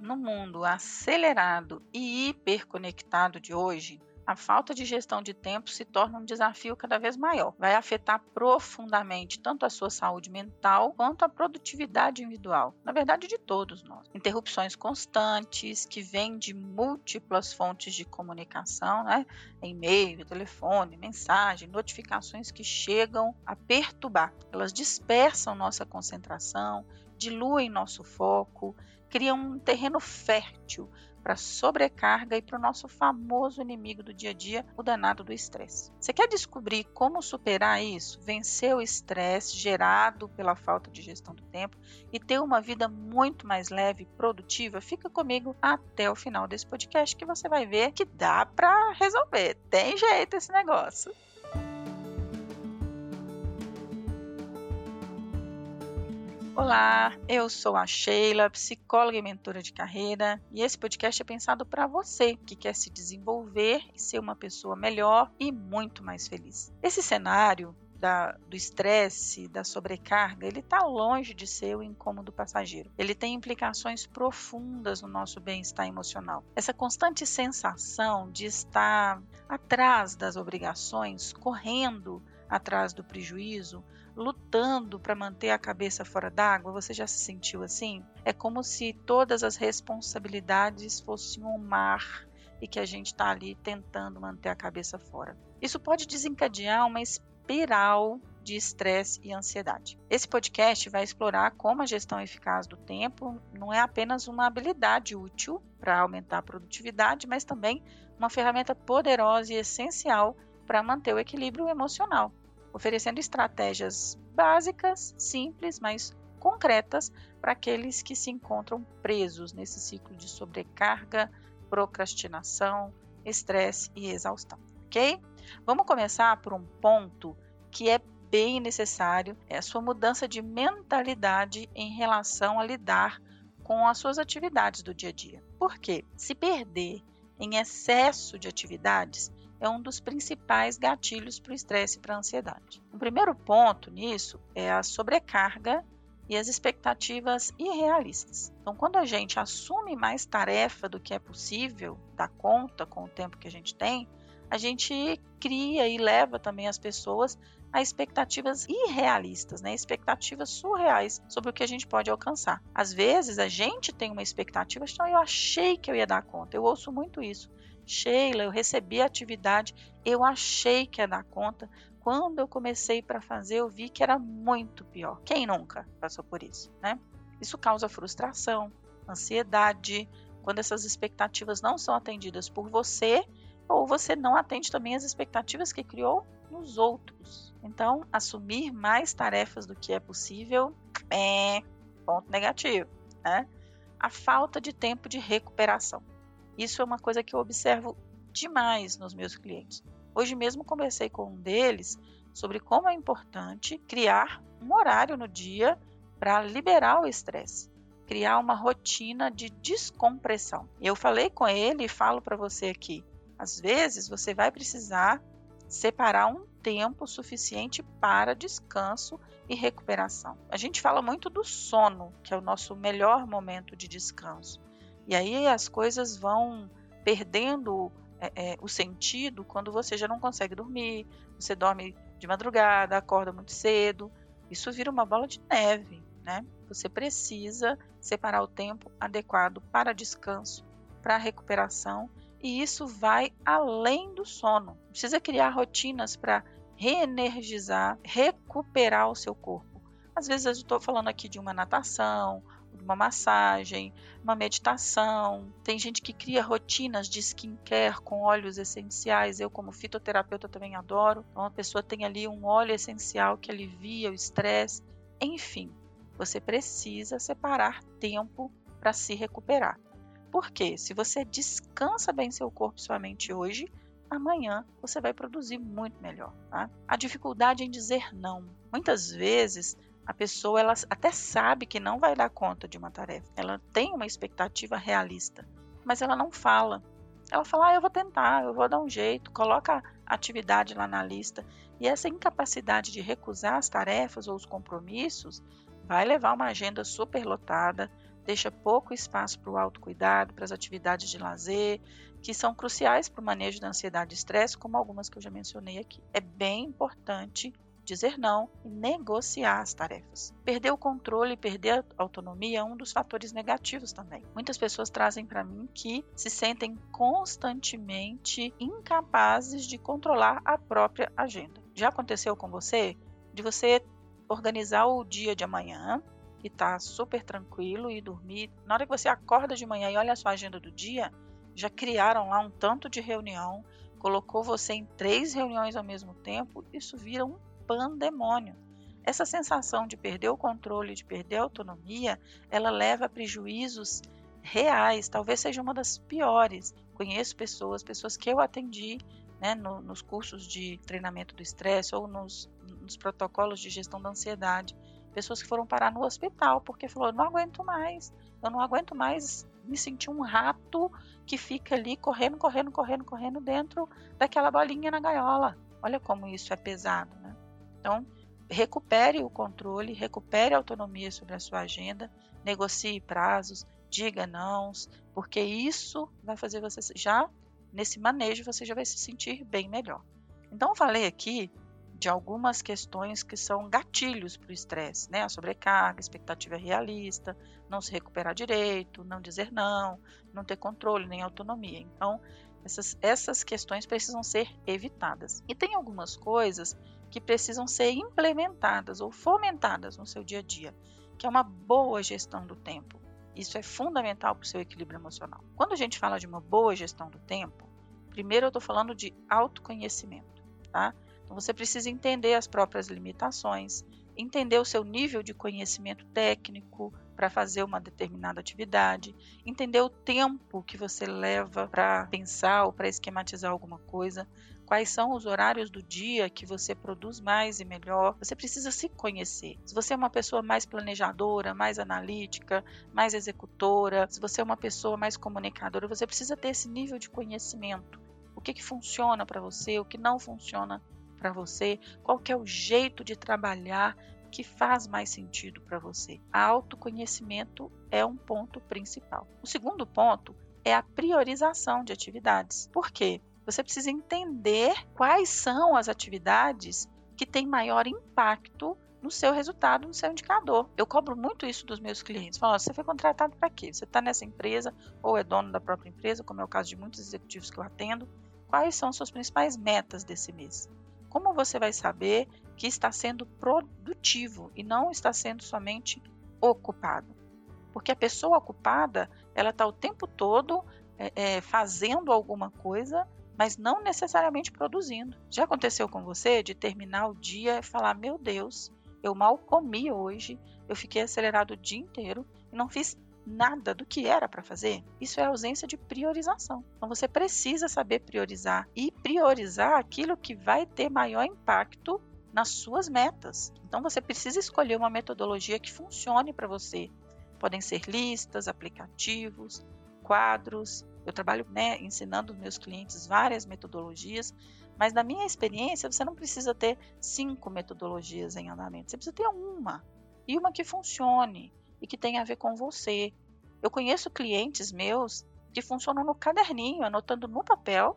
No mundo acelerado e hiperconectado de hoje, a falta de gestão de tempo se torna um desafio cada vez maior. Vai afetar profundamente tanto a sua saúde mental quanto a produtividade individual, na verdade, de todos nós. Interrupções constantes que vêm de múltiplas fontes de comunicação, né? E-mail, telefone, mensagem, notificações que chegam a perturbar. Elas dispersam nossa concentração, diluem nosso foco, criam um terreno fértil para sobrecarga e para o nosso famoso inimigo do dia a dia, o danado do estresse. Você quer descobrir como superar isso, vencer o estresse gerado pela falta de gestão do tempo e ter uma vida muito mais leve e produtiva? Fica comigo até o final desse podcast que você vai ver que dá para resolver. Tem jeito esse negócio. Olá, eu sou a Sheila, psicóloga e mentora de carreira, e esse podcast é pensado para você que quer se desenvolver e ser uma pessoa melhor e muito mais feliz. Esse cenário da, do estresse, da sobrecarga, ele está longe de ser o incômodo passageiro. Ele tem implicações profundas no nosso bem-estar emocional. Essa constante sensação de estar atrás das obrigações, correndo atrás do prejuízo, lutando para manter a cabeça fora d'água? Você já se sentiu assim? É como se todas as responsabilidades fossem um mar e que a gente está ali tentando manter a cabeça fora. Isso pode desencadear uma espiral de estresse e ansiedade. Esse podcast vai explorar como a gestão eficaz do tempo não é apenas uma habilidade útil para aumentar a produtividade, mas também uma ferramenta poderosa e essencial para manter o equilíbrio emocional oferecendo estratégias básicas, simples, mas concretas para aqueles que se encontram presos nesse ciclo de sobrecarga, procrastinação, estresse e exaustão, ok? Vamos começar por um ponto que é bem necessário, é a sua mudança de mentalidade em relação a lidar com as suas atividades do dia a dia. Por quê? Se perder em excesso de atividades, é um dos principais gatilhos para o estresse e para a ansiedade. O primeiro ponto nisso é a sobrecarga e as expectativas irrealistas. Então, quando a gente assume mais tarefa do que é possível dar conta com o tempo que a gente tem, a gente cria e leva também as pessoas a expectativas irrealistas, né? expectativas surreais sobre o que a gente pode alcançar. Às vezes a gente tem uma expectativa, então eu achei que eu ia dar conta. Eu ouço muito isso. Sheila, eu recebi a atividade, eu achei que ia dar conta. Quando eu comecei para fazer, eu vi que era muito pior. Quem nunca passou por isso, né? Isso causa frustração, ansiedade, quando essas expectativas não são atendidas por você, ou você não atende também as expectativas que criou nos outros. Então, assumir mais tarefas do que é possível é ponto negativo, né? A falta de tempo de recuperação. Isso é uma coisa que eu observo demais nos meus clientes. Hoje mesmo conversei com um deles sobre como é importante criar um horário no dia para liberar o estresse, criar uma rotina de descompressão. Eu falei com ele e falo para você aqui, às vezes você vai precisar separar um tempo suficiente para descanso e recuperação. A gente fala muito do sono, que é o nosso melhor momento de descanso. E aí as coisas vão perdendo é, é, o sentido quando você já não consegue dormir, você dorme de madrugada, acorda muito cedo. Isso vira uma bola de neve, né? Você precisa separar o tempo adequado para descanso, para recuperação, e isso vai além do sono. Precisa criar rotinas para reenergizar, recuperar o seu corpo. Às vezes eu estou falando aqui de uma natação, uma massagem, uma meditação. Tem gente que cria rotinas de skincare com óleos essenciais. Eu, como fitoterapeuta, também adoro. Então, a pessoa tem ali um óleo essencial que alivia o estresse. Enfim, você precisa separar tempo para se recuperar. Porque se você descansa bem seu corpo e sua mente hoje, amanhã você vai produzir muito melhor. Tá? A dificuldade em dizer não. Muitas vezes a pessoa ela até sabe que não vai dar conta de uma tarefa. Ela tem uma expectativa realista, mas ela não fala. Ela fala: ah, eu vou tentar, eu vou dar um jeito, coloca a atividade lá na lista. E essa incapacidade de recusar as tarefas ou os compromissos vai levar uma agenda superlotada, deixa pouco espaço para o autocuidado, para as atividades de lazer, que são cruciais para o manejo da ansiedade e estresse, como algumas que eu já mencionei aqui. É bem importante dizer não e negociar as tarefas. Perder o controle e perder a autonomia é um dos fatores negativos também. Muitas pessoas trazem para mim que se sentem constantemente incapazes de controlar a própria agenda. Já aconteceu com você? De você organizar o dia de amanhã e tá super tranquilo e dormir. Na hora que você acorda de manhã e olha a sua agenda do dia, já criaram lá um tanto de reunião, colocou você em três reuniões ao mesmo tempo, isso vira um pandemônio. Essa sensação de perder o controle, de perder a autonomia, ela leva a prejuízos reais, talvez seja uma das piores. Conheço pessoas, pessoas que eu atendi né, no, nos cursos de treinamento do estresse ou nos, nos, protocolos de gestão da ansiedade, pessoas que foram parar no hospital porque falou, não aguento mais, eu não aguento mais me sentir um rato que fica ali correndo, correndo, correndo, correndo dentro daquela bolinha na gaiola. Olha como isso é pesado? Então, recupere o controle, recupere a autonomia sobre a sua agenda, negocie prazos, diga não, porque isso vai fazer você já nesse manejo você já vai se sentir bem melhor. Então, falei aqui de algumas questões que são gatilhos para o estresse, né? A sobrecarga, expectativa realista, não se recuperar direito, não dizer não, não ter controle nem autonomia. Então, essas, essas questões precisam ser evitadas. E tem algumas coisas que precisam ser implementadas ou fomentadas no seu dia a dia, que é uma boa gestão do tempo. Isso é fundamental para o seu equilíbrio emocional. Quando a gente fala de uma boa gestão do tempo, primeiro eu estou falando de autoconhecimento, tá? Então você precisa entender as próprias limitações, entender o seu nível de conhecimento técnico para fazer uma determinada atividade, entender o tempo que você leva para pensar ou para esquematizar alguma coisa, quais são os horários do dia que você produz mais e melhor. Você precisa se conhecer. Se você é uma pessoa mais planejadora, mais analítica, mais executora, se você é uma pessoa mais comunicadora, você precisa ter esse nível de conhecimento. O que, que funciona para você, o que não funciona para você, qual que é o jeito de trabalhar que faz mais sentido para você. Autoconhecimento é um ponto principal. O segundo ponto é a priorização de atividades. Por quê? Você precisa entender quais são as atividades que têm maior impacto no seu resultado, no seu indicador. Eu cobro muito isso dos meus clientes. Falo, você foi contratado para quê? Você está nessa empresa ou é dono da própria empresa, como é o caso de muitos executivos que eu atendo. Quais são suas principais metas desse mês? Como você vai saber que está sendo produtivo e não está sendo somente ocupado? Porque a pessoa ocupada, ela está o tempo todo é, é, fazendo alguma coisa mas não necessariamente produzindo. Já aconteceu com você de terminar o dia e falar: Meu Deus, eu mal comi hoje, eu fiquei acelerado o dia inteiro e não fiz nada do que era para fazer? Isso é ausência de priorização. Então você precisa saber priorizar e priorizar aquilo que vai ter maior impacto nas suas metas. Então você precisa escolher uma metodologia que funcione para você. Podem ser listas, aplicativos, quadros, eu trabalho né, ensinando meus clientes várias metodologias, mas na minha experiência você não precisa ter cinco metodologias em andamento, você precisa ter uma e uma que funcione e que tenha a ver com você. Eu conheço clientes meus que funcionam no caderninho, anotando no papel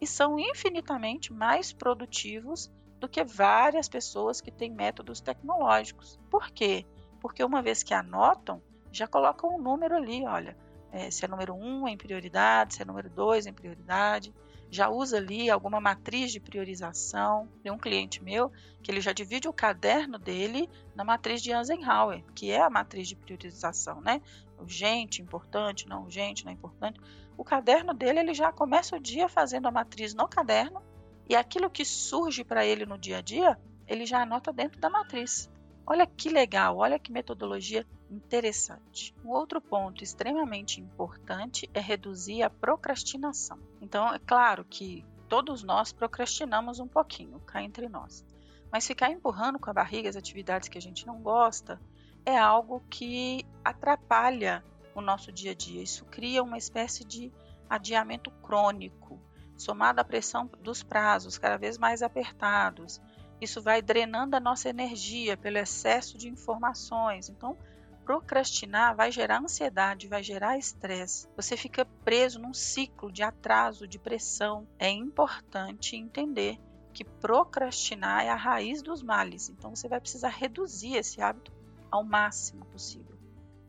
e são infinitamente mais produtivos do que várias pessoas que têm métodos tecnológicos. Por quê? Porque uma vez que anotam, já colocam um número ali, olha, é, se é número 1 um em prioridade, se é número 2 em prioridade. Já usa ali alguma matriz de priorização. Tem um cliente meu que ele já divide o caderno dele na matriz de Eisenhower, que é a matriz de priorização, né? Urgente, importante, não urgente, não importante. O caderno dele, ele já começa o dia fazendo a matriz no caderno e aquilo que surge para ele no dia a dia, ele já anota dentro da matriz. Olha que legal, olha que metodologia interessante. Um outro ponto extremamente importante é reduzir a procrastinação. Então, é claro que todos nós procrastinamos um pouquinho, cá entre nós. Mas ficar empurrando com a barriga as atividades que a gente não gosta é algo que atrapalha o nosso dia a dia. Isso cria uma espécie de adiamento crônico, somado à pressão dos prazos cada vez mais apertados. Isso vai drenando a nossa energia pelo excesso de informações. Então, procrastinar vai gerar ansiedade, vai gerar estresse. Você fica preso num ciclo de atraso, de pressão. É importante entender que procrastinar é a raiz dos males. Então você vai precisar reduzir esse hábito ao máximo possível.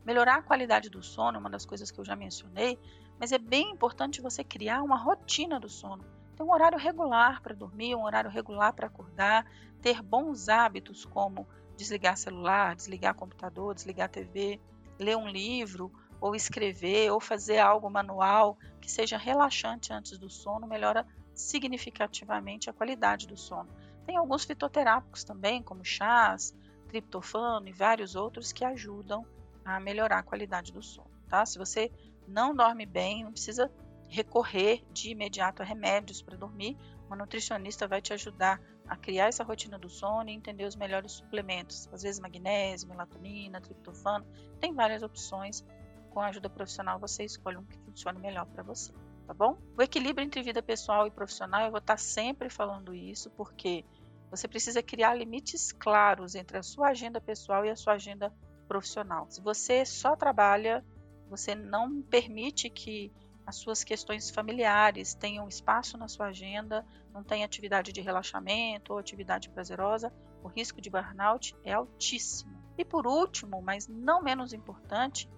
Melhorar a qualidade do sono é uma das coisas que eu já mencionei, mas é bem importante você criar uma rotina do sono. Ter um horário regular para dormir, um horário regular para acordar, ter bons hábitos como desligar celular, desligar computador, desligar TV, ler um livro, ou escrever, ou fazer algo manual que seja relaxante antes do sono, melhora significativamente a qualidade do sono. Tem alguns fitoterápicos também, como chás, triptofano e vários outros que ajudam a melhorar a qualidade do sono, tá? Se você não dorme bem, não precisa recorrer de imediato a remédios para dormir. Uma nutricionista vai te ajudar a criar essa rotina do sono e entender os melhores suplementos, às vezes magnésio, melatonina, triptofano, tem várias opções. Com a ajuda profissional você escolhe um que funcione melhor para você, tá bom? O equilíbrio entre vida pessoal e profissional, eu vou estar sempre falando isso, porque você precisa criar limites claros entre a sua agenda pessoal e a sua agenda profissional. Se você só trabalha, você não permite que as suas questões familiares tenham espaço na sua agenda, não tem atividade de relaxamento ou atividade prazerosa, o risco de burnout é altíssimo. E por último, mas não menos importante,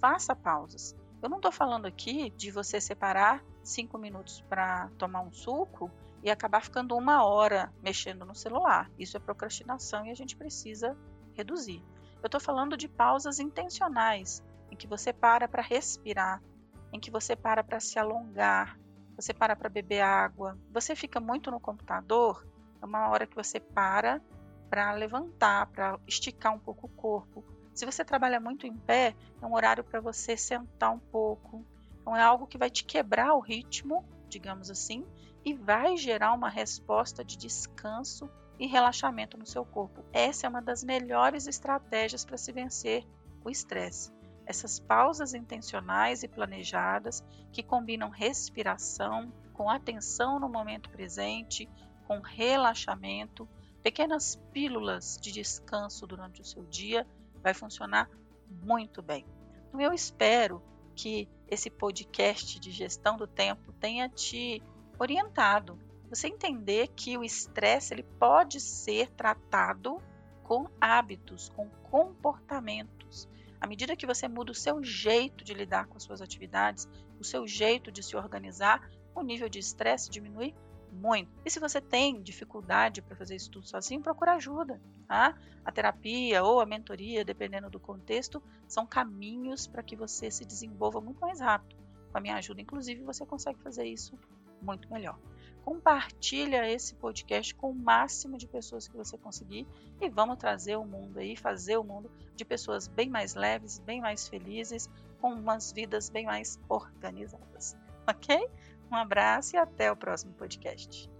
faça pausas. Eu não estou falando aqui de você separar cinco minutos para tomar um suco e acabar ficando uma hora mexendo no celular. Isso é procrastinação e a gente precisa reduzir. Eu estou falando de pausas intencionais, em que você para para respirar, em que você para para se alongar, você para para beber água. Você fica muito no computador, é uma hora que você para para levantar, para esticar um pouco o corpo. Se você trabalha muito em pé, é um horário para você sentar um pouco. Então é algo que vai te quebrar o ritmo, digamos assim, e vai gerar uma resposta de descanso e relaxamento no seu corpo. Essa é uma das melhores estratégias para se vencer o estresse essas pausas intencionais e planejadas que combinam respiração com atenção no momento presente, com relaxamento, pequenas pílulas de descanso durante o seu dia, vai funcionar muito bem. Então, eu espero que esse podcast de gestão do tempo tenha te orientado. Você entender que o estresse ele pode ser tratado com hábitos, com comportamentos. À medida que você muda o seu jeito de lidar com as suas atividades, o seu jeito de se organizar, o nível de estresse diminui muito. E se você tem dificuldade para fazer isso tudo sozinho, procura ajuda. Tá? A terapia ou a mentoria, dependendo do contexto, são caminhos para que você se desenvolva muito mais rápido. Com a minha ajuda, inclusive, você consegue fazer isso muito melhor compartilha esse podcast com o máximo de pessoas que você conseguir e vamos trazer o mundo aí, fazer o mundo de pessoas bem mais leves, bem mais felizes, com umas vidas bem mais organizadas. Ok? Um abraço e até o próximo podcast.